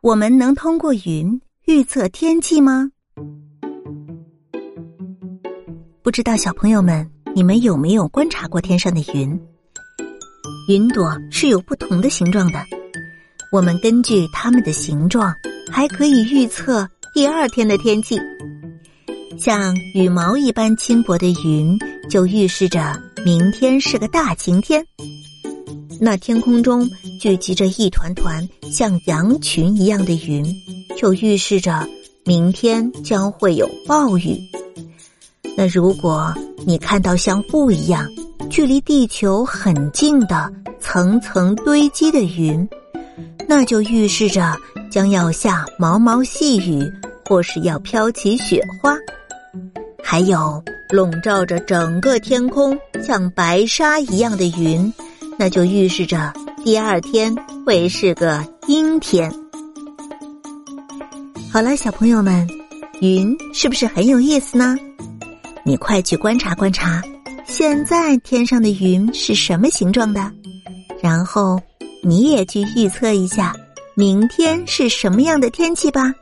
我们能通过云预测天气吗？不知道小朋友们，你们有没有观察过天上的云？云朵是有不同的形状的，我们根据它们的形状，还可以预测第二天的天气。像羽毛一般轻薄的云，就预示着明天是个大晴天。那天空中聚集着一团团像羊群一样的云，就预示着明天将会有暴雨。那如果你看到像雾一样距离地球很近的层层堆积的云，那就预示着将要下毛毛细雨，或是要飘起雪花。还有笼罩着整个天空像白纱一样的云。那就预示着第二天会是个阴天。好了，小朋友们，云是不是很有意思呢？你快去观察观察，现在天上的云是什么形状的？然后你也去预测一下，明天是什么样的天气吧。